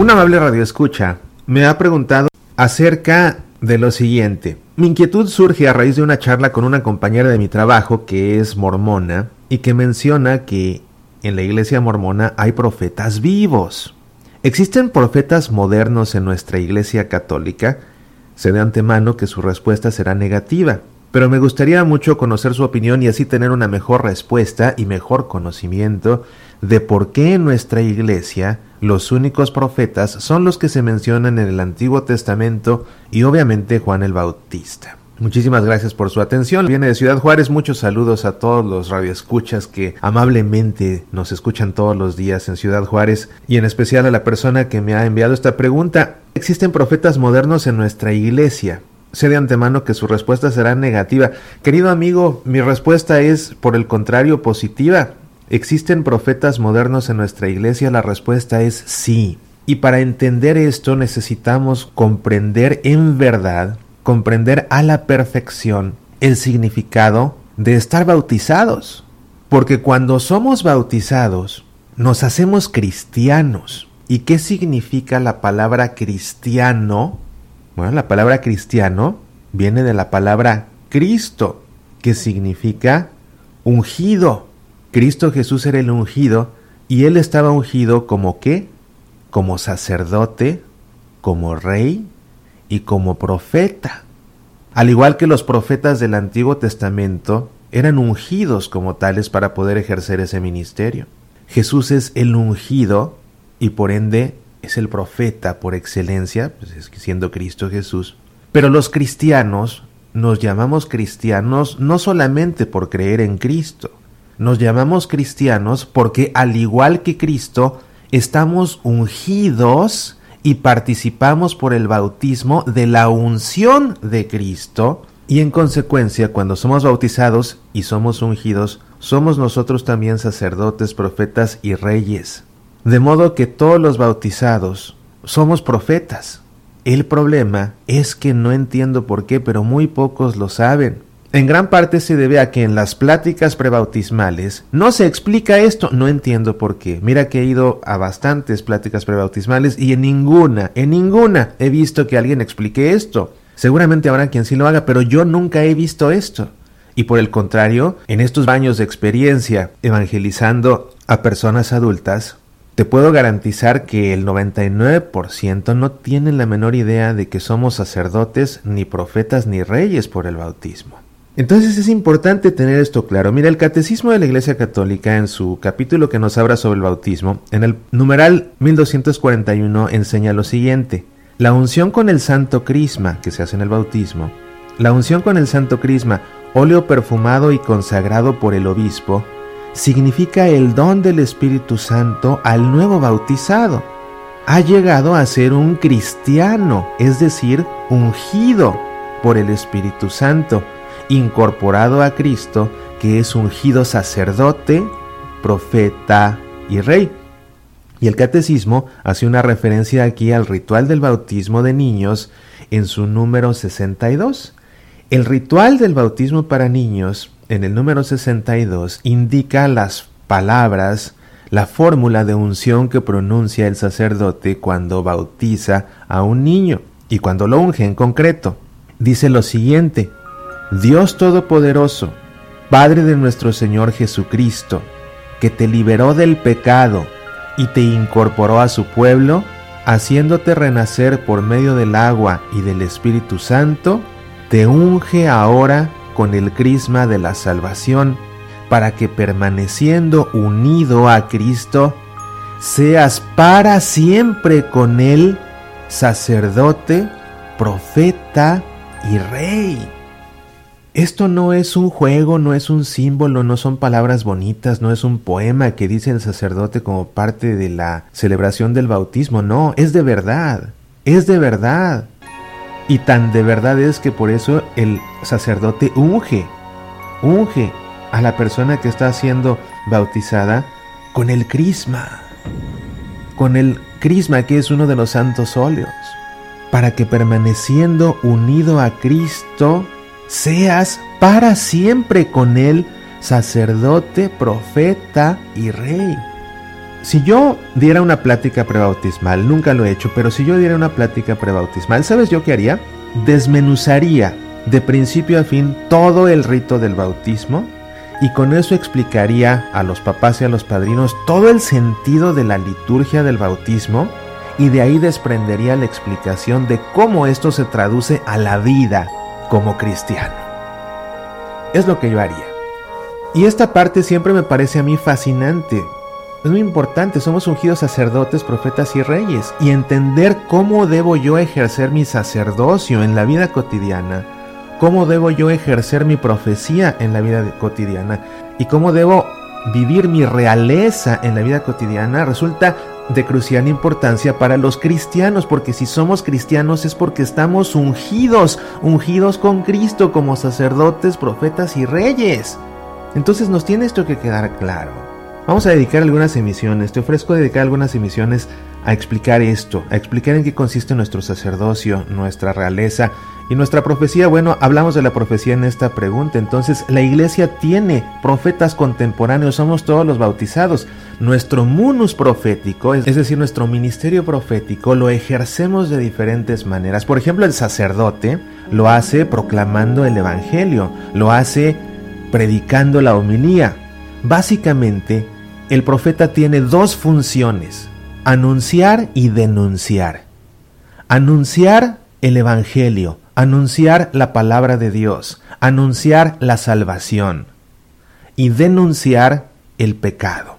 Un amable radioescucha me ha preguntado acerca de lo siguiente. Mi inquietud surge a raíz de una charla con una compañera de mi trabajo que es mormona y que menciona que en la iglesia mormona hay profetas vivos. ¿Existen profetas modernos en nuestra iglesia católica? Sé de antemano que su respuesta será negativa, pero me gustaría mucho conocer su opinión y así tener una mejor respuesta y mejor conocimiento de por qué en nuestra iglesia los únicos profetas son los que se mencionan en el Antiguo Testamento y obviamente Juan el Bautista. Muchísimas gracias por su atención. Viene de Ciudad Juárez. Muchos saludos a todos los radioescuchas que amablemente nos escuchan todos los días en Ciudad Juárez y en especial a la persona que me ha enviado esta pregunta. ¿Existen profetas modernos en nuestra iglesia? Sé de antemano que su respuesta será negativa. Querido amigo, mi respuesta es, por el contrario, positiva. ¿Existen profetas modernos en nuestra iglesia? La respuesta es sí. Y para entender esto necesitamos comprender en verdad comprender a la perfección el significado de estar bautizados. Porque cuando somos bautizados, nos hacemos cristianos. ¿Y qué significa la palabra cristiano? Bueno, la palabra cristiano viene de la palabra Cristo, que significa ungido. Cristo Jesús era el ungido y él estaba ungido como qué? Como sacerdote, como rey, y como profeta. Al igual que los profetas del Antiguo Testamento, eran ungidos como tales para poder ejercer ese ministerio. Jesús es el ungido y por ende es el profeta por excelencia, pues siendo Cristo Jesús. Pero los cristianos nos llamamos cristianos no solamente por creer en Cristo, nos llamamos cristianos porque al igual que Cristo, estamos ungidos y participamos por el bautismo de la unción de Cristo y en consecuencia cuando somos bautizados y somos ungidos, somos nosotros también sacerdotes, profetas y reyes. De modo que todos los bautizados somos profetas. El problema es que no entiendo por qué, pero muy pocos lo saben. En gran parte se debe a que en las pláticas prebautismales no se explica esto. No entiendo por qué. Mira que he ido a bastantes pláticas prebautismales y en ninguna, en ninguna he visto que alguien explique esto. Seguramente habrá quien sí lo haga, pero yo nunca he visto esto. Y por el contrario, en estos años de experiencia evangelizando a personas adultas, te puedo garantizar que el 99% no tienen la menor idea de que somos sacerdotes, ni profetas, ni reyes por el bautismo. Entonces es importante tener esto claro. Mira, el Catecismo de la Iglesia Católica en su capítulo que nos habla sobre el bautismo, en el numeral 1241 enseña lo siguiente. La unción con el santo crisma que se hace en el bautismo, la unción con el santo crisma, óleo perfumado y consagrado por el obispo, significa el don del Espíritu Santo al nuevo bautizado. Ha llegado a ser un cristiano, es decir, ungido por el Espíritu Santo incorporado a Cristo, que es ungido sacerdote, profeta y rey. Y el catecismo hace una referencia aquí al ritual del bautismo de niños en su número 62. El ritual del bautismo para niños en el número 62 indica las palabras, la fórmula de unción que pronuncia el sacerdote cuando bautiza a un niño y cuando lo unge en concreto. Dice lo siguiente, Dios Todopoderoso, Padre de nuestro Señor Jesucristo, que te liberó del pecado y te incorporó a su pueblo, haciéndote renacer por medio del agua y del Espíritu Santo, te unge ahora con el crisma de la salvación, para que permaneciendo unido a Cristo, seas para siempre con Él sacerdote, profeta y rey. Esto no es un juego, no es un símbolo, no son palabras bonitas, no es un poema que dice el sacerdote como parte de la celebración del bautismo, no, es de verdad, es de verdad. Y tan de verdad es que por eso el sacerdote unge, unge a la persona que está siendo bautizada con el crisma, con el crisma que es uno de los santos óleos, para que permaneciendo unido a Cristo, seas para siempre con Él sacerdote, profeta y rey. si yo diera una plática prebautismal, nunca lo he hecho, pero si yo diera una plática prebautismal, ¿sabes yo qué haría? Desmenuzaría de principio a fin todo el rito del bautismo y con eso explicaría a los papás y a los padrinos todo el sentido de la liturgia del bautismo y de ahí desprendería la explicación de cómo esto se traduce a la vida como cristiano. Es lo que yo haría. Y esta parte siempre me parece a mí fascinante. Es muy importante, somos ungidos sacerdotes, profetas y reyes, y entender cómo debo yo ejercer mi sacerdocio en la vida cotidiana cómo debo yo ejercer mi profecía en la vida cotidiana y cómo debo vivir mi realeza en la vida cotidiana resulta de crucial importancia para los cristianos, porque si somos cristianos es porque estamos ungidos, ungidos con Cristo como sacerdotes, profetas y reyes. Entonces nos tiene esto que quedar claro. Vamos a dedicar algunas emisiones, te ofrezco dedicar algunas emisiones a explicar esto, a explicar en qué consiste nuestro sacerdocio, nuestra realeza y nuestra profecía. Bueno, hablamos de la profecía en esta pregunta, entonces la iglesia tiene profetas contemporáneos, somos todos los bautizados. Nuestro munus profético, es decir, nuestro ministerio profético, lo ejercemos de diferentes maneras. Por ejemplo, el sacerdote lo hace proclamando el Evangelio, lo hace predicando la homilía. Básicamente, el profeta tiene dos funciones anunciar y denunciar. Anunciar el Evangelio, anunciar la palabra de Dios, anunciar la salvación y denunciar el pecado.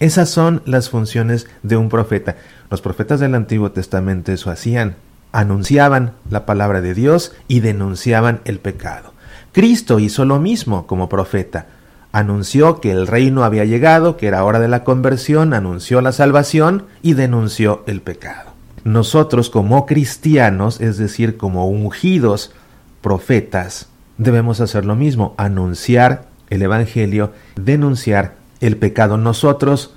Esas son las funciones de un profeta. Los profetas del Antiguo Testamento eso hacían, anunciaban la palabra de Dios y denunciaban el pecado. Cristo hizo lo mismo como profeta, anunció que el reino había llegado, que era hora de la conversión, anunció la salvación y denunció el pecado. Nosotros como cristianos, es decir, como ungidos profetas, debemos hacer lo mismo, anunciar el Evangelio, denunciar el pecado. Nosotros,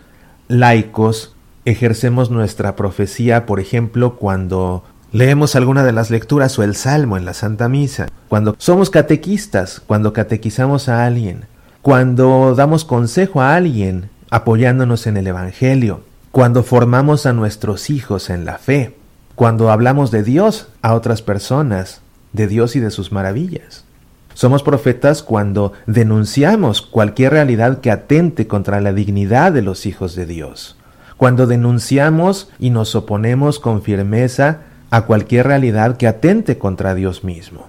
laicos, ejercemos nuestra profecía, por ejemplo, cuando leemos alguna de las lecturas o el salmo en la Santa Misa, cuando somos catequistas, cuando catequizamos a alguien, cuando damos consejo a alguien apoyándonos en el Evangelio, cuando formamos a nuestros hijos en la fe, cuando hablamos de Dios a otras personas, de Dios y de sus maravillas. Somos profetas cuando denunciamos cualquier realidad que atente contra la dignidad de los hijos de Dios, cuando denunciamos y nos oponemos con firmeza a cualquier realidad que atente contra Dios mismo,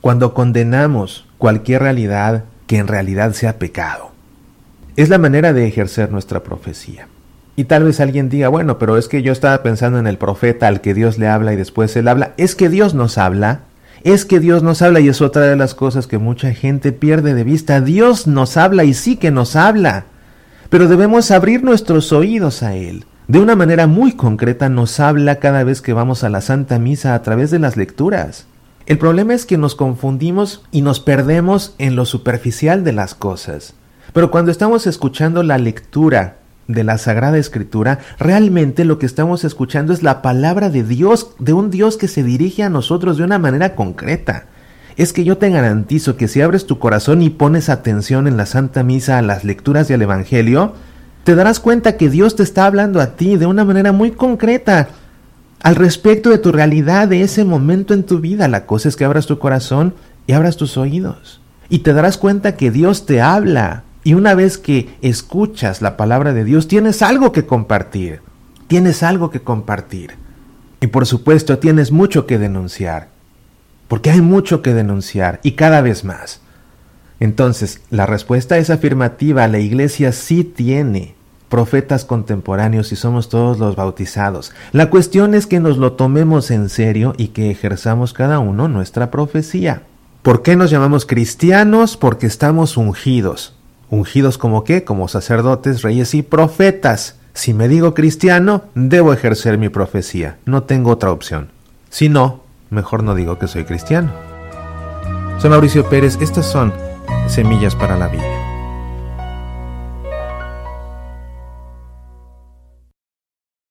cuando condenamos cualquier realidad que en realidad sea pecado. Es la manera de ejercer nuestra profecía. Y tal vez alguien diga, bueno, pero es que yo estaba pensando en el profeta al que Dios le habla y después él habla. Es que Dios nos habla. Es que Dios nos habla y es otra de las cosas que mucha gente pierde de vista. Dios nos habla y sí que nos habla. Pero debemos abrir nuestros oídos a Él. De una manera muy concreta nos habla cada vez que vamos a la Santa Misa a través de las lecturas. El problema es que nos confundimos y nos perdemos en lo superficial de las cosas. Pero cuando estamos escuchando la lectura de la Sagrada Escritura, realmente lo que estamos escuchando es la palabra de Dios, de un Dios que se dirige a nosotros de una manera concreta. Es que yo te garantizo que si abres tu corazón y pones atención en la Santa Misa a las lecturas del Evangelio, te darás cuenta que Dios te está hablando a ti de una manera muy concreta al respecto de tu realidad, de ese momento en tu vida. La cosa es que abras tu corazón y abras tus oídos. Y te darás cuenta que Dios te habla. Y una vez que escuchas la palabra de Dios, tienes algo que compartir. Tienes algo que compartir. Y por supuesto, tienes mucho que denunciar. Porque hay mucho que denunciar y cada vez más. Entonces, la respuesta es afirmativa. La iglesia sí tiene profetas contemporáneos y somos todos los bautizados. La cuestión es que nos lo tomemos en serio y que ejerzamos cada uno nuestra profecía. ¿Por qué nos llamamos cristianos? Porque estamos ungidos. ¿Ungidos como qué? Como sacerdotes, reyes y profetas. Si me digo cristiano, debo ejercer mi profecía. No tengo otra opción. Si no, mejor no digo que soy cristiano. Soy Mauricio Pérez. Estas son Semillas para la Vida.